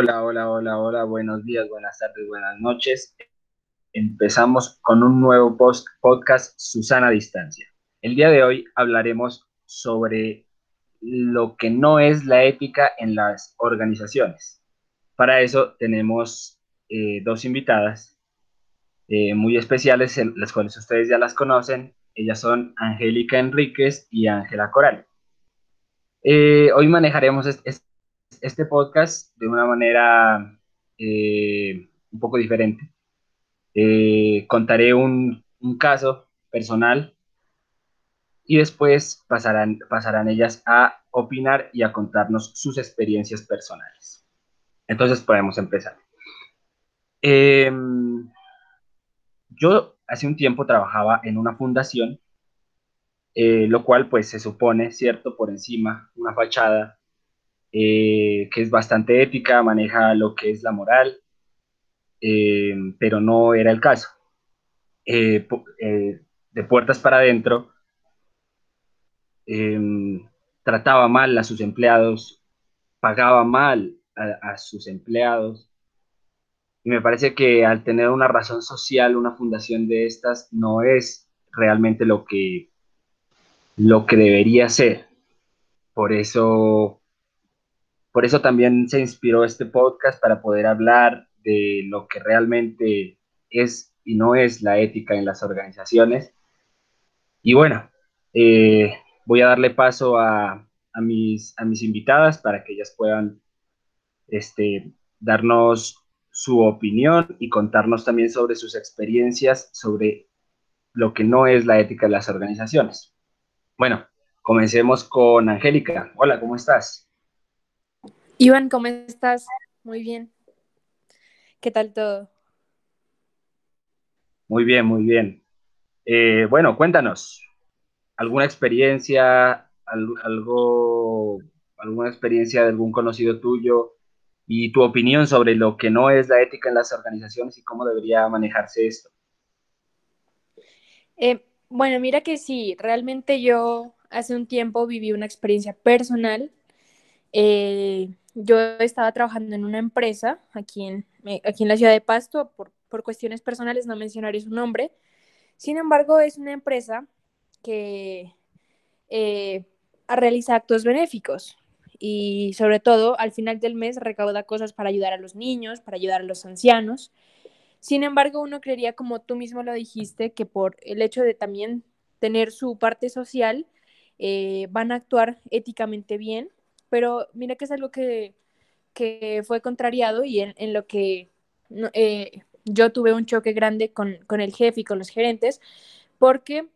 Hola, hola, hola, hola, buenos días, buenas tardes, buenas noches. Empezamos con un nuevo post podcast Susana Distancia. El día de hoy hablaremos sobre lo que no es la ética en las organizaciones. Para eso tenemos eh, dos invitadas eh, muy especiales, las cuales ustedes ya las conocen. Ellas son Angélica Enríquez y Ángela Coral. Eh, hoy manejaremos este, podcast de una manera un poco diferente. contaré un, un caso personal y después pasarán, pasarán ellas a opinar y a contarnos sus experiencias personales. Entonces podemos empezar. Em, yo hace un tiempo trabajaba en una fundación, eh, lo cual pues se supone, cierto, por encima, una fachada eh, que es bastante ética, maneja lo que es la moral, em, pero no era el caso. Eh, de puertas para adentro, Em, trataba mal a sus empleados, pagaba mal a, sus empleados. Y me parece que al tener una razón social, una fundación de estas no es realmente lo que, lo que debería ser. Por eso, por eso también se inspiró este podcast para poder hablar de lo que realmente es y no es la ética en las organizaciones. Y bueno, eh, voy a darle paso a, mis, invitadas para que ellas puedan este, darnos su opinión y contarnos también sobre sus experiencias sobre lo que no es la ética de las organizaciones. Bueno, comencemos con Angélica. Hola, ¿cómo estás? Iván, ¿cómo estás? Muy bien. ¿Qué tal todo? Muy bien, muy bien. Eh, bueno, cuéntanos, alguna experiencia, algo, alguna experiencia de algún conocido tuyo y tu opinión sobre lo que no es la ética en las organizaciones y cómo debería manejarse esto. Eh, bueno, mira que sí, realmente yo hace un tiempo viví una experiencia personal. Eh, yo estaba trabajando en una empresa aquí en, eh, aquí en la ciudad de Pasto, por, por cuestiones personales no mencionaré su nombre. Sin embargo, es una empresa que eh, realiza actos benéficos y sobre todo al final del mes recauda cosas para ayudar a los niños, para ayudar a los ancianos. Sin embargo, uno creería, como tú mismo lo dijiste, que por el hecho de también tener su parte social, eh, van a actuar éticamente bien, pero mira que es algo que, fue contrariado y en, lo que eh, yo tuve un choque grande con, con el jefe y con los gerentes, porque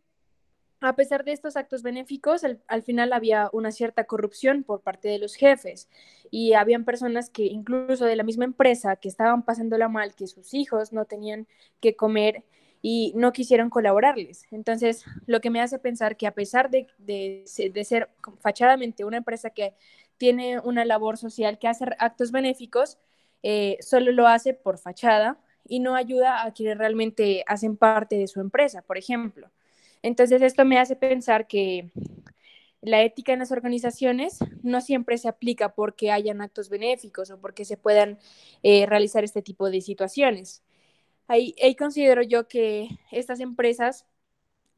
a pesar de estos actos benéficos, al, final había una cierta corrupción por parte de los jefes y habían personas que incluso de la misma empresa que estaban pasándola mal, que sus hijos no tenían que comer y no quisieron colaborarles. Entonces, lo que me hace pensar que a pesar de, de, ser fachadamente una empresa que tiene una labor social, que hace actos benéficos, eh, solo lo hace por fachada y no ayuda a quienes realmente hacen parte de su empresa, por ejemplo. Entonces, esto me hace pensar que la ética en las organizaciones no siempre se aplica porque hayan actos benéficos o porque se puedan eh, realizar este tipo de situaciones. Ahí, considero yo que estas empresas,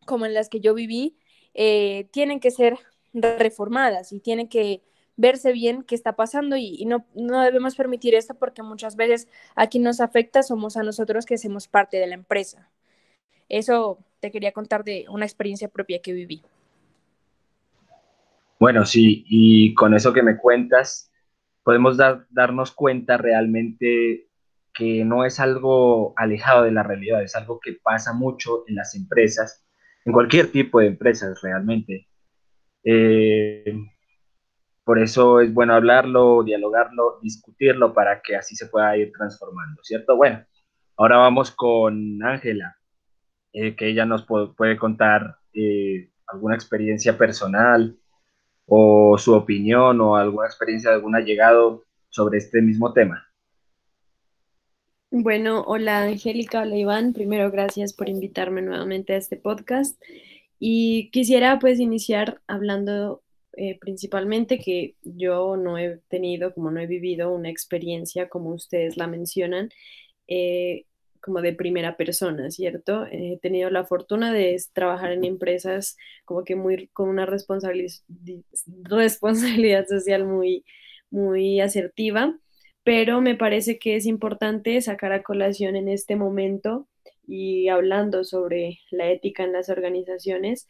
como en las que yo viví, eh, tienen que ser reformadas y tienen que verse bien qué está pasando y, no, no, debemos permitir esto porque muchas veces a quien nos afecta somos a nosotros que hacemos parte de la empresa. Eso te quería contar de una experiencia propia que viví. Bueno, sí, y con eso que me cuentas, podemos darnos cuenta realmente que no es algo alejado de la realidad, es algo que pasa mucho en las empresas, en cualquier tipo de empresas realmente. Eh, por eso es bueno hablarlo, dialogarlo, discutirlo para que así se pueda ir transformando, ¿cierto? Bueno, ahora vamos con Ángela. Eh, que ella nos puede, contar eh, alguna experiencia personal o su opinión o alguna experiencia de algún allegado sobre este mismo tema. Bueno, hola Angélica, hola Iván. Primero, gracias por invitarme nuevamente a este podcast. Y quisiera pues iniciar hablando eh, principalmente que yo no he tenido, como no he vivido una experiencia como ustedes la mencionan, eh, como de primera persona, ¿cierto? He tenido la fortuna de trabajar en empresas como que muy con una responsabilidad, social muy, muy asertiva, pero me parece que es importante sacar a colación en este momento y hablando sobre la ética en las organizaciones,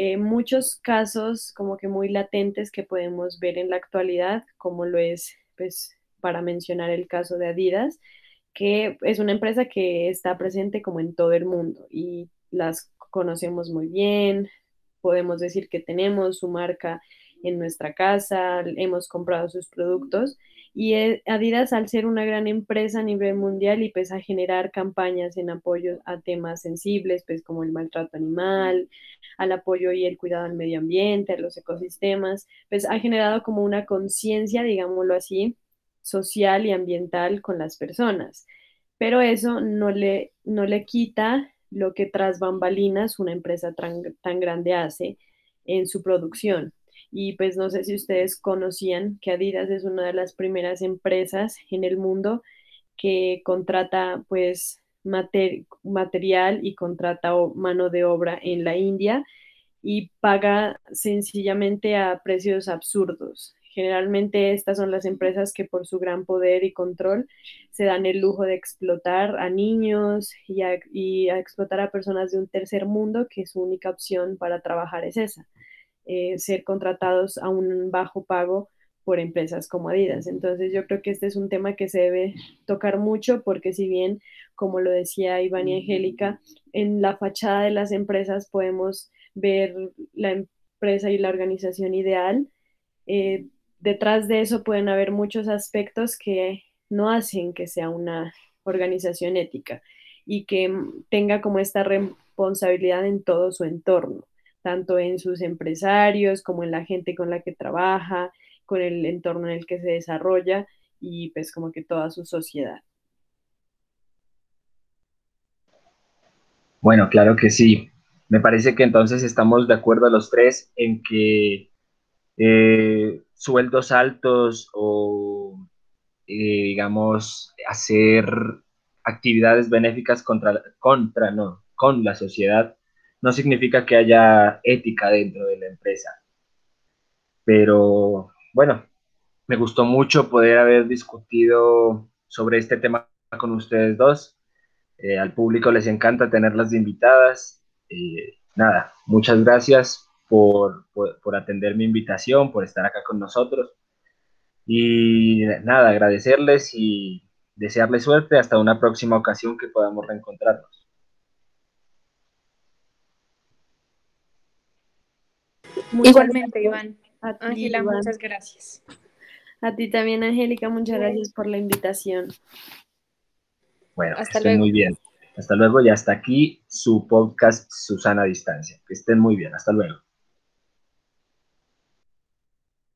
eh, muchos casos como que muy latentes que podemos ver en la actualidad, como lo es, pues, para mencionar el caso de Adidas, que es una empresa que está presente como en todo el mundo y las conocemos muy bien, podemos decir que tenemos su marca en nuestra casa, hemos comprado sus productos y eh, Adidas al ser una gran empresa a nivel mundial y pues a generar campañas en apoyo a temas sensibles, pues como el maltrato animal, al apoyo y el cuidado al medio ambiente, a los ecosistemas, pues ha generado como una conciencia, digámoslo así, social y ambiental con las personas. Pero eso no le, no le quita lo que tras bambalinas una empresa tan, tan grande hace en su producción. Y pues no sé si ustedes conocían que Adidas es una de las primeras empresas en el mundo que contrata pues material y contrata mano de obra en la India y paga sencillamente a precios absurdos. Generalmente estas son las empresas que por su gran poder y control se dan el lujo de explotar a niños y a, explotar a personas de un tercer mundo que su única opción para trabajar es esa, eh, ser contratados a un bajo pago por empresas como Adidas. Entonces yo creo que este es un tema que se debe tocar mucho porque si bien, como lo decía Iván y Angélica, en la fachada de las empresas podemos ver la empresa y la organización ideal, eh, detrás de eso pueden haber muchos aspectos que no hacen que sea una organización ética y que tenga como esta responsabilidad en todo su entorno, tanto en sus empresarios como en la gente con la que trabaja, con el entorno en el que se desarrolla y pues como que toda su sociedad. Bueno, claro que sí. Me parece que entonces estamos de acuerdo los tres en que eh, sueldos altos o, eh, digamos, hacer actividades benéficas contra, contra, no, con la sociedad, no significa que haya ética dentro de la empresa. Pero bueno, me gustó mucho poder haber discutido sobre este tema con ustedes dos. Eh, al público les encanta tenerlas de invitadas. nada, muchas gracias por, por, atender mi invitación, por estar acá con nosotros. Y nada, agradecerles y desearles suerte hasta una próxima ocasión que podamos reencontrarnos. Igualmente, Iván. Ángela, muchas gracias. A ti también, Angélica, muchas gracias por la invitación. Bueno, hasta estén muy bien. Hasta luego y hasta aquí su podcast Susana Distancia. Que estén muy bien. Hasta luego.